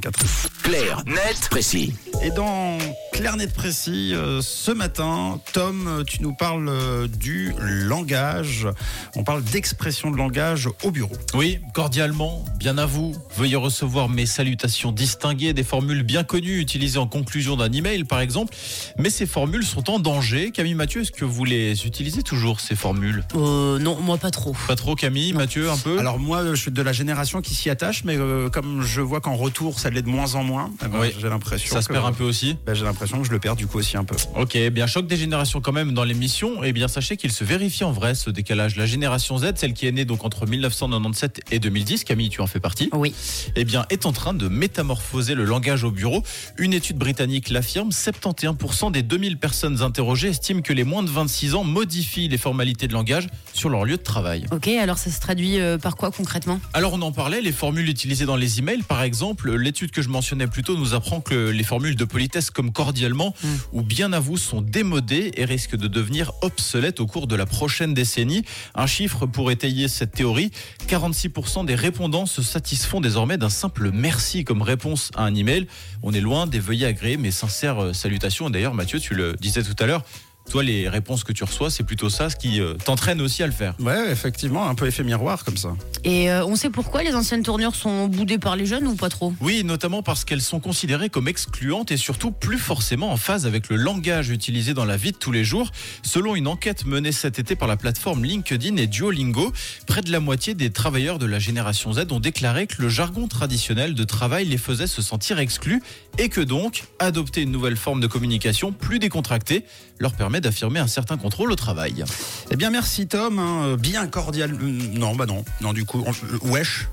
4. Clair, net, précis. Et dans Clair Net Précis, euh, ce matin, Tom, tu nous parles euh, du langage. On parle d'expression de langage au bureau. Oui, cordialement, bien à vous. Veuillez recevoir mes salutations distinguées, des formules bien connues utilisées en conclusion d'un email par exemple. Mais ces formules sont en danger. Camille Mathieu, est-ce que vous les utilisez toujours ces formules? Euh, non, moi pas trop. Pas trop Camille, Mathieu, un peu? Alors moi, je suis de la génération qui s'y attache, mais euh, comme je vois qu'en retour, ça l'est de moins en moins, eh ben, Oui. j'ai l'impression Ça se que- perd un peu aussi? Ben, j'ai l'impression que je le perds du coup aussi un peu. Ok, bien choc des générations quand même dans l'émission. Et bien sachez qu'il se vérifie en vrai ce décalage. La génération Z, celle qui est née donc entre 1997 et 2010, Camille, tu en fais partie. Oui. eh bien, est en train de métamorphoser le langage au bureau. Une étude britannique l'affirme, 71% des 2000 personnes interrogées estiment que les moins de 26 ans modifient les formalités de langage sur leur lieu de travail. Ok, alors ça se traduit euh, par quoi concrètement? Alors on en parlait, les formules utilisées dans les emails, par exemple, l'étude que je mentionnais plus tôt nous apprend que les formules de politesse comme cordialement Mm. ou bien à vous sont démodées et risquent de devenir obsolètes au cours de la prochaine décennie. Un chiffre pour étayer cette théorie, 46% des répondants se satisfont désormais d'un simple merci comme réponse à un email. On est loin des veuillez agréer mes sincères euh, salutations. D'ailleurs Mathieu, tu le disais tout à l'heure, toi les réponses que tu reçois, c'est plutôt ça ce qui euh, t'entraîne aussi à le faire. Ouais, effectivement, un peu effet miroir comme ça. Et euh, on sait pourquoi les anciennes tournures sont boudées par les jeunes ou pas trop? Oui, notamment parce qu'elles sont considérées comme excluantes et surtout plus forcément en phase avec le langage utilisé dans la vie de tous les jours. Selon une enquête menée cet été par la plateforme LinkedIn et Duolingo, près de la moitié des travailleurs de la génération Z ont déclaré que le jargon traditionnel de travail les faisait se sentir exclus et que donc adopter une nouvelle forme de communication plus décontractée leur permet d'affirmer un certain contrôle au travail. Eh bien, merci Tom, hein, bien cordial. euh, Non, bah non, non du coup, on- euh, wesh.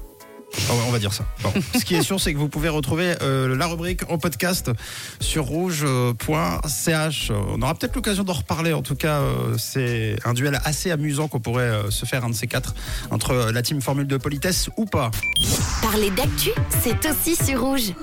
Ah ouais, on va dire ça. Bon. Ce qui est sûr, c'est que vous pouvez retrouver euh, la rubrique en podcast sur rouge.ch. On aura peut-être l'occasion d'en reparler. En tout cas, euh, c'est un duel assez amusant qu'on pourrait euh, se faire un de ces quatre entre euh, la team Formule de politesse ou pas. Parler d'actu, c'est aussi sur rouge.